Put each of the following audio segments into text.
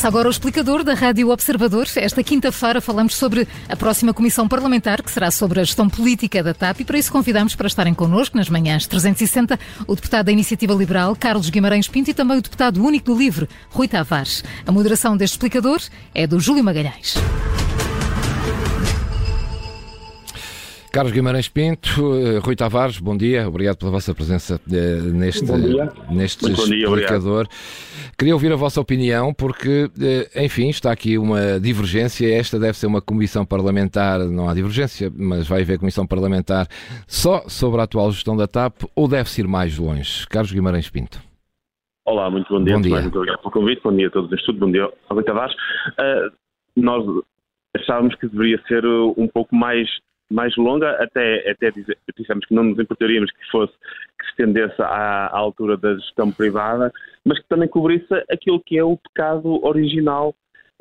Começa agora o explicador da Rádio Observador. Esta quinta-feira falamos sobre a próxima comissão parlamentar, que será sobre a gestão política da TAP, e para isso convidamos para estarem connosco nas manhãs 360 o deputado da Iniciativa Liberal, Carlos Guimarães Pinto, e também o deputado único do LIVRE, Rui Tavares. A moderação deste explicador é do Júlio Magalhães. Carlos Guimarães Pinto, eh, Rui Tavares, bom dia, obrigado pela vossa presença eh, neste, neste dia, explicador. Queria ouvir a vossa opinião, porque, eh, enfim, está aqui uma divergência. Esta deve ser uma comissão parlamentar, não há divergência, mas vai haver comissão parlamentar só sobre a atual gestão da TAP ou deve-se ir mais longe? Carlos Guimarães Pinto. Olá, muito bom dia. Bom dia. Muito obrigado pelo convite. Bom dia a todos neste Bom dia, Rui Tavares. Uh, nós achávamos que deveria ser um pouco mais mais longa, até, até dissemos que não nos importaríamos que fosse que se estendesse à, à, altura da gestão privada, mas que também cobrisse aquilo que é o pecado original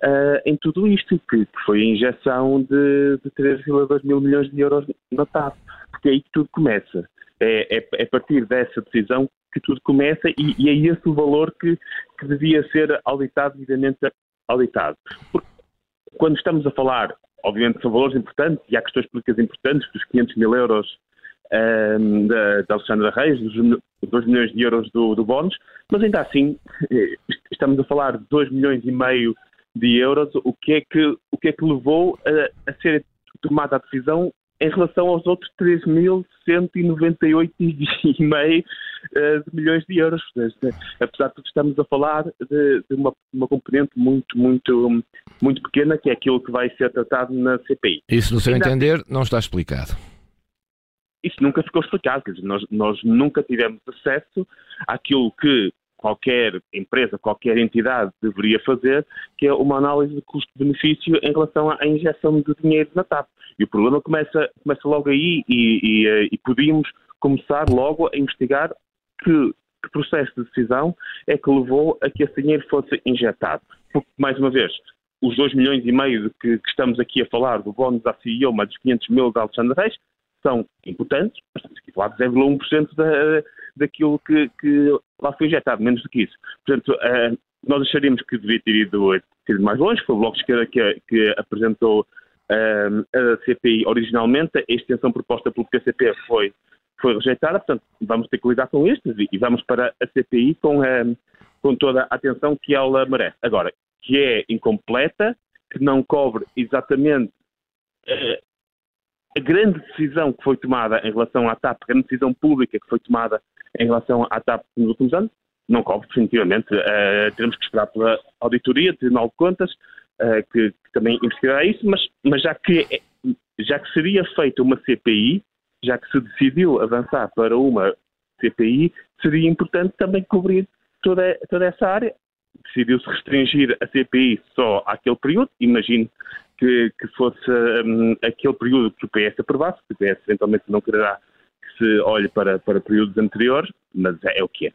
uh, em tudo isto, que, que, foi a injeção de, de 3,2 mil milhões de euros na TAP, porque é aí que tudo começa. É, é, é a partir dessa decisão que tudo começa e, e, é esse o valor que, que devia ser auditado, devidamente auditado. Porque quando estamos a falar obviamente são valores importantes e há questões políticas importantes, dos 500 mil euros um, da, da Alexandra Reis, dos 2 milhões de euros do, do bónus, mas ainda assim eh, estamos a falar de 2 milhões e meio de euros, o que é que, o que, é que levou a, a ser tomada a decisão em relação aos outros 3.198,5 uh, milhões de euros. Apesar de tudo, estamos a falar de, de uma, uma, componente muito, muito, muito pequena, que é aquilo que vai ser tratado na CPI. Isso, no seu Ainda entender, não está explicado. Isso nunca ficou explicado. Quer dizer, nós, nós nunca tivemos acesso àquilo que qualquer empresa, qualquer entidade deveria fazer, que é uma análise de custo-benefício em relação à injeção de dinheiro na TAP. E o problema começa, começa logo aí e, e, eh, e podíamos começar logo a investigar que, que, processo de decisão é que levou a que esse dinheiro fosse injetado. Porque, mais uma vez, os 2 milhões e meio que, que estamos aqui a falar do bónus à CEO, mais dos 500 mil de Alexandre Reis, são importantes, mas estamos aqui a falar de 0,1% da, daquilo que, que, lá foi injetado, menos do que isso. Portanto, uh, nós acharíamos que devia ter ido, ter ido mais longe, foi o Bloco de Esquerda que, que apresentou a CPI originalmente, a extensão proposta pelo PCP foi, foi rejeitada, portanto vamos ter que lidar com isto e vamos para a CPI com, com toda a atenção que ela merece. Agora, que é incompleta, que não cobre exatamente uh, a grande decisão que foi tomada em relação à TAP, a grande decisão pública que foi tomada em relação à TAP nos últimos anos, não cobre definitivamente. Uh, teremos que esperar pela auditoria, Tribunal de Contas, uh, que, que, também investigará isso, mas, mas já, que, já que seria feita uma CPI, já que se decidiu avançar para uma CPI, seria importante também cobrir toda, toda essa área. Decidiu-se restringir a CPI só àquele período, imagino que, que fosse um, aquele período que o PS aprovasse, que o PS eventualmente não quererá que se olhe para, para períodos anteriores, mas é, é o que é.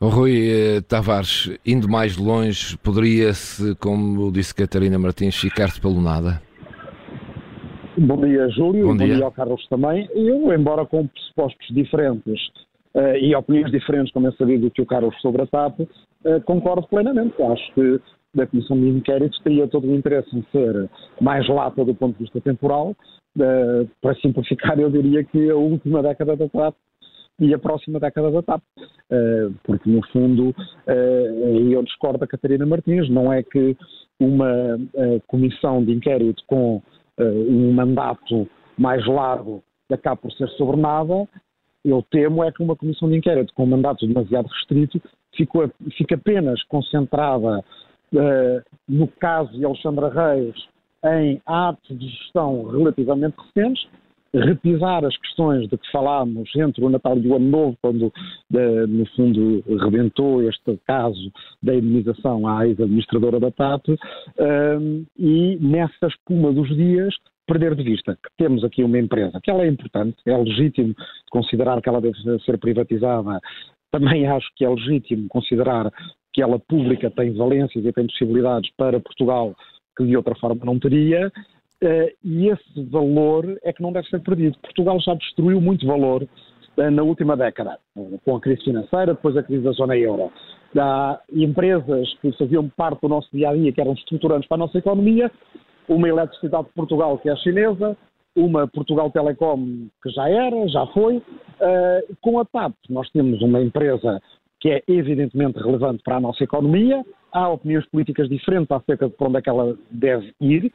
Rui eh, Tavares, indo mais longe, poderia-se, como disse Catarina Martins, ficar-se pelo nada? Bom dia, Júlio, bom dia. bom dia ao Carlos também. Eu, embora com pressupostos diferentes uh, e opiniões diferentes, como é sabido que o Carlos sobre a TAP, uh, concordo plenamente. Acho que a Comissão de Inquérito teria todo o interesse em ser mais lata do ponto de vista temporal. Uh, para simplificar, eu diria que a última década da TAP e a próxima década da TAP. Uh, porque, no fundo, uh, eu discordo da Catarina Martins, não é que uma uh, comissão de inquérito com um mandato mais largo acabe por ser sobre nada, eu temo é que uma comissão de inquérito com um mandato demasiado restrito fica apenas concentrada no caso de Alexandra Reis em atos de gestão relativamente recentes repisar as questões de que falámos entre o Natal e o Ano Novo, quando, de, no fundo, rebentou este caso da indemnização à ex-administradora da TAP, um, e nessa espuma dos dias perder de vista que temos aqui uma empresa, que ela é importante, é legítimo considerar que ela deve ser privatizada, também acho que é legítimo considerar que ela pública tem valências e tem possibilidades para Portugal que de outra forma não teria, e esse valor é que não deve ser perdido. Portugal já destruiu muito valor na última década, com a crise financeira, depois a crise da zona euro. Há empresas que faziam parte do nosso dia a dia, que eram estruturantes para a nossa economia, uma Eletricidade de Portugal, que é chinesa, uma Portugal Telecom, que já era, já foi. Com a TAP, nós temos uma empresa que é evidentemente relevante para a nossa economia, há opiniões políticas diferentes acerca de para onde é que ela deve ir.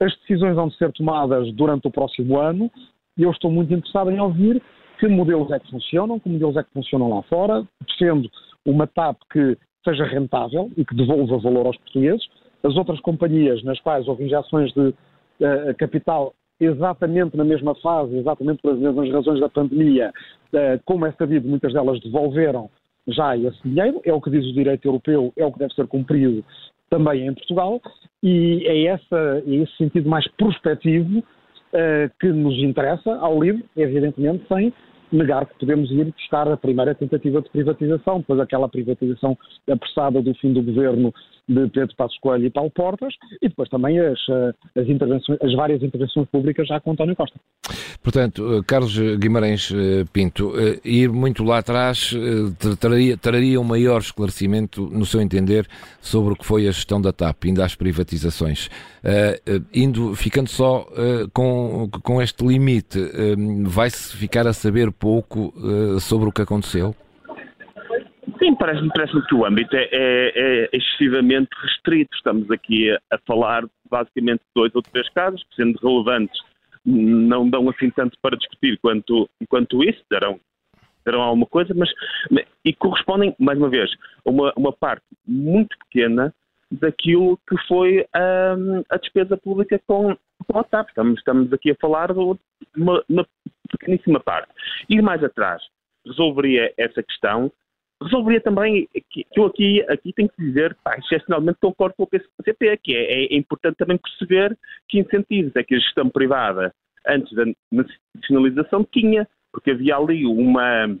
As decisões vão ser tomadas durante o próximo ano e eu estou muito interessado em ouvir que modelos é que funcionam, que modelos é que funcionam lá fora. Defendo uma TAP que seja rentável e que devolva valor aos portugueses. As outras companhias nas quais houve injeções de uh, capital exatamente na mesma fase, exatamente pelas mesmas razões da pandemia, uh, como é sabido, muitas delas devolveram já esse dinheiro, é o que diz o direito europeu, é o que deve ser cumprido também em Portugal, e é, essa, é esse sentido mais prospectivo uh, que nos interessa ao livro, evidentemente, sem negar que podemos ir buscar a primeira tentativa de privatização, depois aquela privatização apressada do fim do governo de Pedro Passos Coelho e Paulo Portas, e depois também as, eh, as, intervenções, as várias intervenções públicas já com António Costa. Portanto, eh, Carlos Guimarães eh, Pinto, ir muito lá atrás traria, traria um maior esclarecimento, no seu entender, sobre o que foi a gestão da TAP, ainda às privatizações. indo, ficando só com, com este limite, vai-se ficar a saber pouco sobre o que aconteceu? Parece-me parece que o âmbito é, é, é, excessivamente restrito. Estamos aqui a, a, falar basicamente de dois ou três casos que, sendo relevantes, não dão assim tanto para discutir quanto, quanto isso, darão, darão alguma coisa, mas e correspondem, mais uma vez, a uma, uma parte muito pequena daquilo que foi um, a despesa pública com, com a TAP. Estamos, estamos aqui a falar de uma, uma pequeníssima parte. Ir mais atrás resolveria essa questão resolveria também, que eu aqui, aqui tenho que dizer, pá, excepcionalmente concordo com o PCP, que é, é, importante também perceber que incentivos é que a gestão privada, antes da nacionalização, tinha, porque havia ali uma,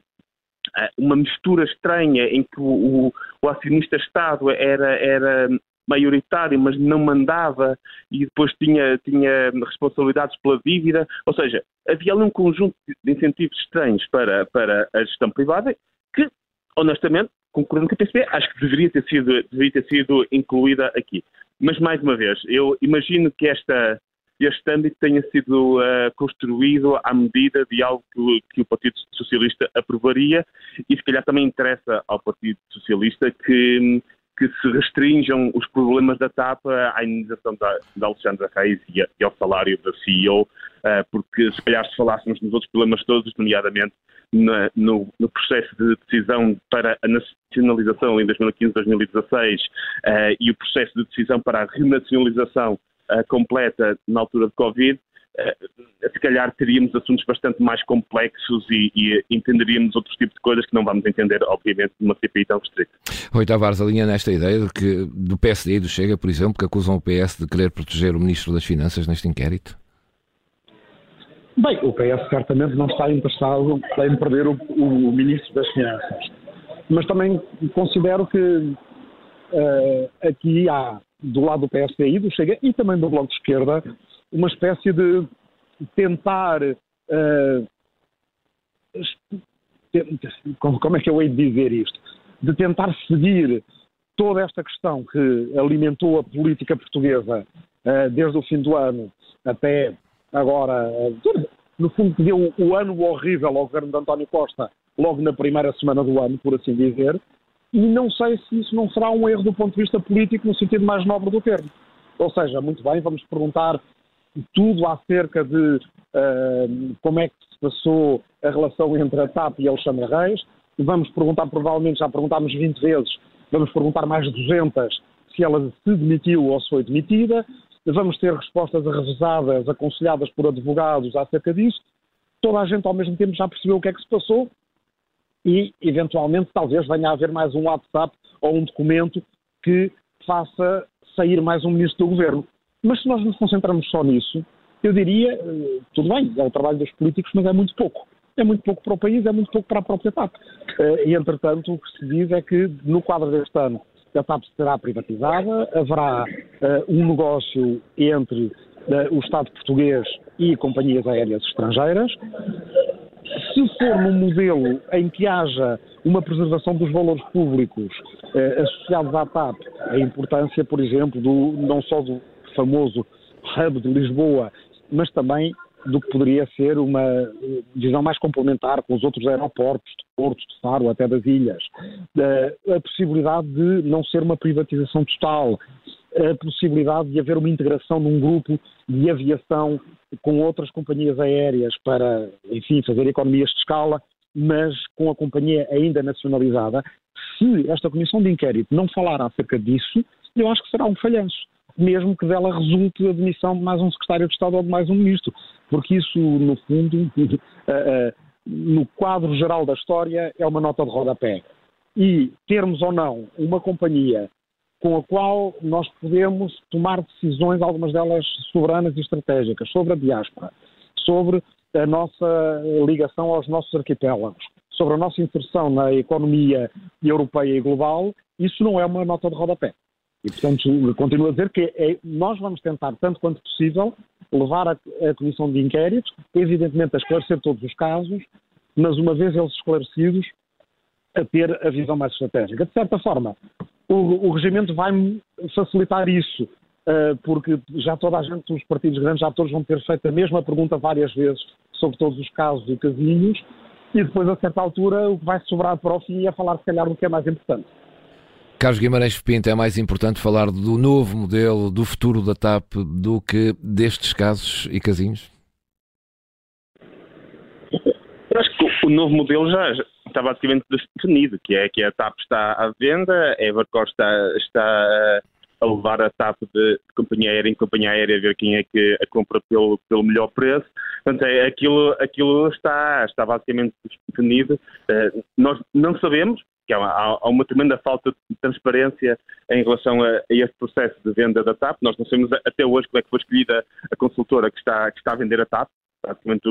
uma mistura estranha em que o, o acionista Estado era, era maioritário, mas não mandava e depois tinha, tinha responsabilidades pela dívida. Ou seja, havia ali um conjunto de incentivos estranhos para, para a gestão privada honestamente, concordando com o PCP, acho que deveria ter sido, deveria ter sido incluída aqui. Mas, mais uma vez, eu imagino que esta, este âmbito tenha sido uh, construído à medida de algo que, que, o Partido Socialista aprovaria e, se calhar, também interessa ao Partido Socialista que, que se restringam os problemas da TAP à indenização da, da Alexandra Reis e, a, e, ao salário da CEO, porque, se calhar, se falássemos nos outros problemas todos, nomeadamente na, no, no, processo de decisão para a nacionalização em 2015-2016 uh, e o processo de decisão para a renacionalização uh, completa na altura de Covid, se calhar teríamos assuntos bastante mais complexos e, e, entenderíamos outros tipos de coisas que não vamos entender, obviamente, numa CPI tão restrita. Rui Tavares alinha nesta ideia de que, do PSD e do Chega, por exemplo, que acusam o PS de querer proteger o Ministro das Finanças neste inquérito? Bem, o PS certamente não está interessado em perder o, o Ministro das Finanças. Mas também considero que uh, aqui há, do lado do PSDI, do Chega e também do Bloco de Esquerda, uma espécie de tentar. Uh, como é que eu hei de dizer isto? De tentar seguir toda esta questão que alimentou a política portuguesa uh, desde o fim do ano até agora, no fundo, que deu o ano horrível ao governo de António Costa logo na primeira semana do ano, por assim dizer, e não sei se isso não será um erro do ponto de vista político no sentido mais nobre do termo. Ou seja, muito bem, vamos perguntar tudo acerca de uh, como é que se passou a relação entre a TAP e Alexandre Reis, vamos perguntar, provavelmente já perguntámos 20 vezes, vamos perguntar mais de 200 se ela se demitiu ou se foi demitida, vamos ter respostas arrevesadas, aconselhadas por advogados acerca disso. Toda a gente ao mesmo tempo já percebeu o que é que se passou e, eventualmente, talvez venha a haver mais um WhatsApp ou um documento que faça sair mais um ministro do governo. Mas se nós nos concentrarmos só nisso, eu diria, eh, tudo bem, é o trabalho dos políticos, mas é muito pouco. É muito pouco para o país, é muito pouco para a própria TAP. Eh, e, entretanto, o que se diz é que, no quadro deste ano, a TAP será privatizada, haverá uh, um negócio entre uh, o Estado português e companhias aéreas estrangeiras. Se for num modelo em que haja uma preservação dos valores públicos eh, associados à TAP, a importância, por exemplo, do, não só do famoso hub de Lisboa, mas também do que poderia ser uma visão mais complementar com os outros aeroportos, de Porto, de Faro, até das ilhas. A possibilidade de não ser uma privatização total, a possibilidade de haver uma integração num grupo de aviação com outras companhias aéreas para, enfim, fazer economias de escala, mas com a companhia ainda nacionalizada. Se esta comissão de inquérito não falar acerca disso, eu acho que será um falhanço mesmo que dela resulte a demissão de mais um secretário de Estado ou de mais um ministro, porque isso, no fundo, eh, eh, no quadro geral da história, é uma nota de rodapé. E termos ou não uma companhia com a qual nós podemos tomar decisões, algumas delas soberanas e estratégicas, sobre a diáspora, sobre a nossa ligação aos nossos arquipélagos, sobre a nossa inserção na economia europeia e global, isso não é uma nota de rodapé. E, portanto, continuo a dizer que é, nós vamos tentar, tanto quanto possível, levar a, a comissão de inquérito, evidentemente a esclarecer todos os casos, mas uma vez eles esclarecidos, a ter a visão mais estratégica. De certa forma, o, o regimento vai facilitar isso, uh, porque já toda a gente, os partidos grandes, já todos vão ter feito a mesma pergunta várias vezes sobre todos os casos e casinhos, e depois, a certa altura, o que vai sobrar para o fim é falar, se calhar, do que é mais importante. Carlos Guimarães Pinto, é mais importante falar do novo modelo, do futuro da TAP, do que destes casos e casinhos? Eu acho que o novo modelo já está basicamente definido, que é que a TAP está à venda, a Evercore está, está a levar a TAP de companhia aérea em companhia aérea, a ver quem é que a compra pelo, pelo melhor preço. Portanto, é, aquilo, aquilo está, está basicamente definido. Uh, nós não sabemos, que há, há, uma tremenda falta de transparência em relação a, a esse processo de venda da TAP. Nós não sabemos até hoje como é que foi escolhida a consultora que está, que está a vender a TAP praticamente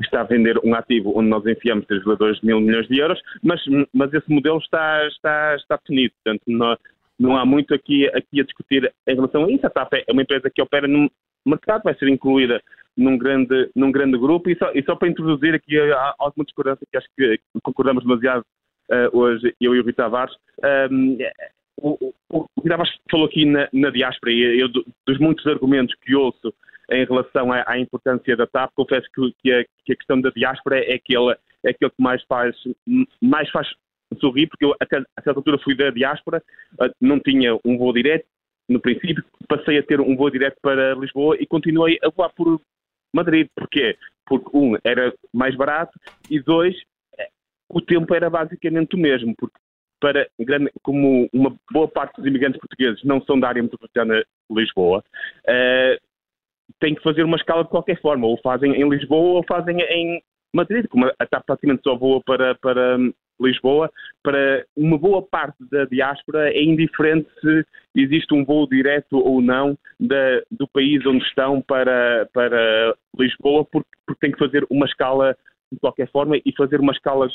está a vender um ativo onde nós enfiamos 3,2 mil milhões de euros, mas, mas esse modelo está, está, está definido. Portanto, não, não há muito aqui, aqui a discutir em relação a isso. A TAP é uma empresa que opera no mercado, vai ser incluída num grande, num grande grupo. E só, e só para introduzir aqui alguma discordância que acho que concordamos demasiado uh, hoje, eu e o Rui Tavares, um, ehm, o, o, Tavares falou aqui na, na diáspora e eu, dos muitos argumentos que ouço em relação à, à importância da TAP, confesso que, que, a, que, a, questão da diáspora é aquele, é aquele que mais faz, mais faz sorrir, porque eu, a, a certa altura fui da diáspora, eh, não tinha um voo direto, no princípio, passei a ter um voo direto para Lisboa e continuei a voar por Madrid. Porquê? Porque, um, era mais barato e, dois, o tempo era basicamente o mesmo, porque para grande, como uma boa parte dos imigrantes portugueses não são da área metropolitana de Lisboa, uh, têm que fazer uma escala de qualquer forma, ou fazem em Lisboa ou fazem em Madrid, como a TAP praticamente só voa para, para Lisboa, para uma boa parte da diáspora é indiferente se existe um voo direto ou não da, do país onde estão para, para Lisboa, porque, porque tem que fazer uma escala de qualquer forma e fazer uma escala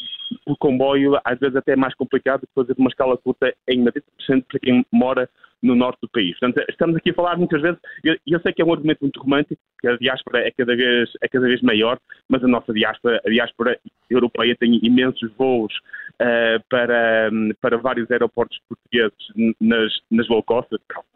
por comboio às vezes até é mais complicado que fazer uma escala curta em Madrid, para quem mora no norte do país. Portanto, estamos aqui a falar muitas vezes, e eu, eu, sei que é um argumento muito romântico, que a diáspora é cada vez, é cada vez maior, mas a nossa diáspora, a diáspora europeia tem imensos voos uh, para, para vários aeroportos portugueses nas, nas low cost,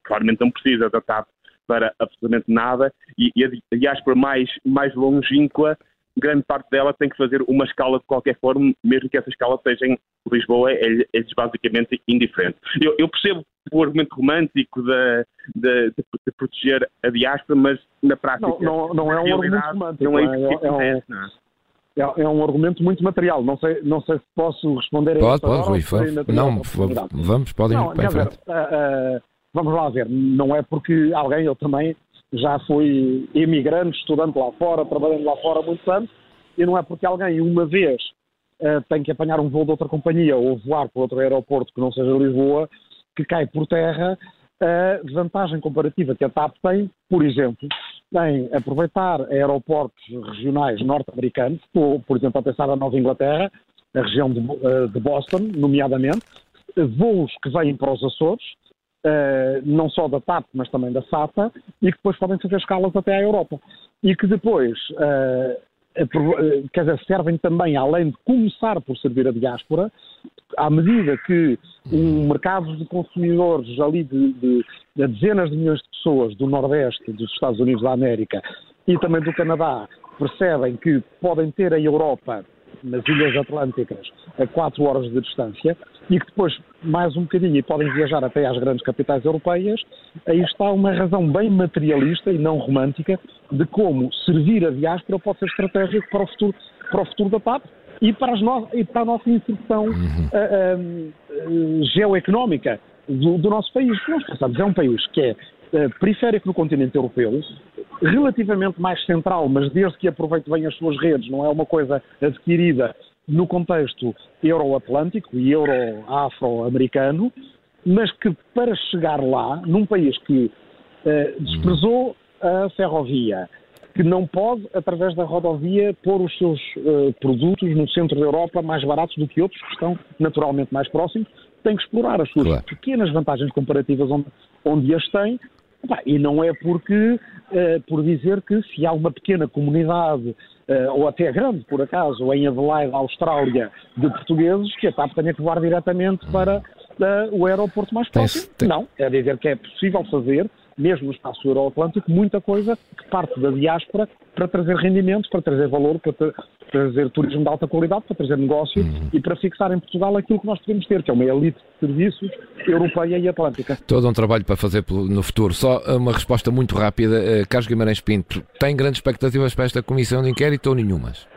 claramente não precisa da TAP para absolutamente nada, e, e a diáspora mais, mais longínqua grande parte dela tem que fazer uma escala de qualquer forma, mesmo que essa escala seja em Lisboa, é, é basicamente indiferente. Eu, eu, percebo o argumento romântico de, de, de, de, proteger a diáspora, mas na prática. Não, não, não é um argumento romântico. Não é isso que é, é, é, é, um argumento muito material. Não sei, não sei se posso responder a Pode, pode, Rui. Não, vamos, podem ir para a frente. Uh, uh, vamos lá ver. Não é porque alguém, eu também, já fui imigrante, estudante lá fora, trabalhando lá fora há anos, e não é porque alguém uma vez uh, tem que apanhar um voo de outra companhia ou voar para outro aeroporto que não seja Lisboa, que cai por terra a vantagem comparativa que a TAP tem, por exemplo, em aproveitar aeroportos regionais norte-americanos, por exemplo, a pensar na Nova Inglaterra, a região de, eh, de Boston, nomeadamente, voos que vêm para os Açores, uh, não só da TAP, mas também da SATA, e que depois podem fazer escalas até à Europa. E que depois uh, quer dizer, servem também, além de começar por servir a diáspora, à medida que um mercado de consumidores ali de, de, de dezenas de milhões de pessoas do Nordeste, dos Estados Unidos da América e também do Canadá percebem que podem ter a Europa nas Ilhas Atlânticas a 4 horas de distância e que depois, mais um bocadinho, e podem viajar até às grandes capitais europeias, aí está uma razão bem materialista e não romântica de como servir a diáspora pode ser estratégico para o futuro, para o futuro da TAP e para, no e para a nossa inserção uhum. uh, uh, geoeconómica do, do, nosso país. Nós pensamos, é um país que é periférico no continente europeu, relativamente mais central, mas desde que aproveite bem as suas redes, não é uma coisa adquirida no contexto euroatlântico e euro-afro-americano, mas que para chegar lá, num país que uh, desprezou a ferrovia, que não pode, através da rodovia, pôr os seus uh, produtos no centro da Europa mais baratos do que outros que estão naturalmente mais próximos, tem que explorar as suas claro. pequenas vantagens comparativas onde, onde as tem e não é porque, uh, por dizer que se há uma pequena comunidade, uh, ou até grande, por acaso, em Adelaide, Austrália, de portugueses, que a TAP tenha que voar diretamente para uh, o aeroporto mais próximo. Não, é dizer que é possível fazer mesmo no espaço euroatlântico, muita coisa que parte da diáspora para trazer rendimentos, para trazer valor, para trazer turismo de alta qualidade, para trazer negócio uhum. e para fixar em Portugal aquilo que nós podemos ter, que é uma elite de serviços europeia e atlântica. Todo um trabalho para fazer no futuro. Só uma resposta muito rápida. Eh, Carlos Guimarães Pinto, tem grandes expectativas para esta comissão de inquérito ou nenhumas?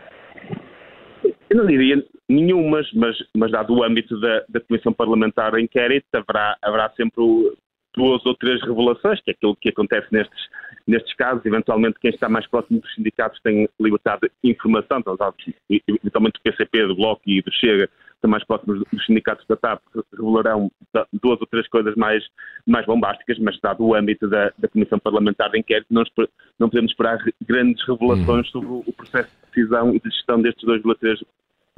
Eu não diria nenhumas, mas, mas dado o âmbito da, da Comissão Parlamentar de Inquérito, haverá, haverá sempre o, duas ou três revelações, que é aquilo que acontece nestes, nestes casos. Eventualmente, quem está mais próximo dos sindicatos tem libertade de informação, então, eventualmente o PCP, do Bloco e do Chega estão mais próximos dos sindicatos da TAP, revelarão duas ou três coisas mais, mais bombásticas, mas dado o âmbito da, da Comissão Parlamentar de Inquérito, não, não podemos esperar grandes revelações uhum. sobre o processo de decisão e de gestão destes 2,3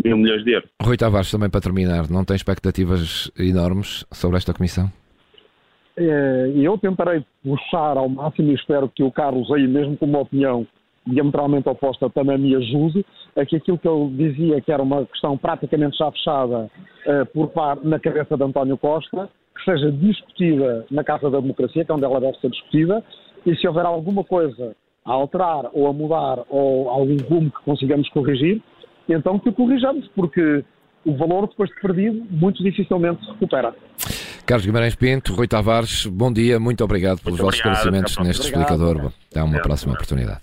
mil milhões de euros. Rui Tavares, também para terminar, não tem expectativas enormes sobre esta Comissão? É, e eu tentarei puxar ao máximo e espero que o Carlos aí, mesmo com uma opinião diametralmente oposta, também me ajude, é que aquilo que eu dizia que era uma questão praticamente já fechada uh, por par, na cabeça de António Costa, que seja discutida na Casa da Democracia, que é onde ela deve ser discutida, e se houver alguma coisa a alterar ou a mudar ou algum rumo que consigamos corrigir, então que o corrijamos, porque o valor depois de perdido muito dificilmente se recupera. Carlos Guimarães Pinto, Rui Tavares, bom dia, muito obrigado pelos muito vossos obrigado, esclarecimentos neste obrigado. explicador. Até uma próxima oportunidade.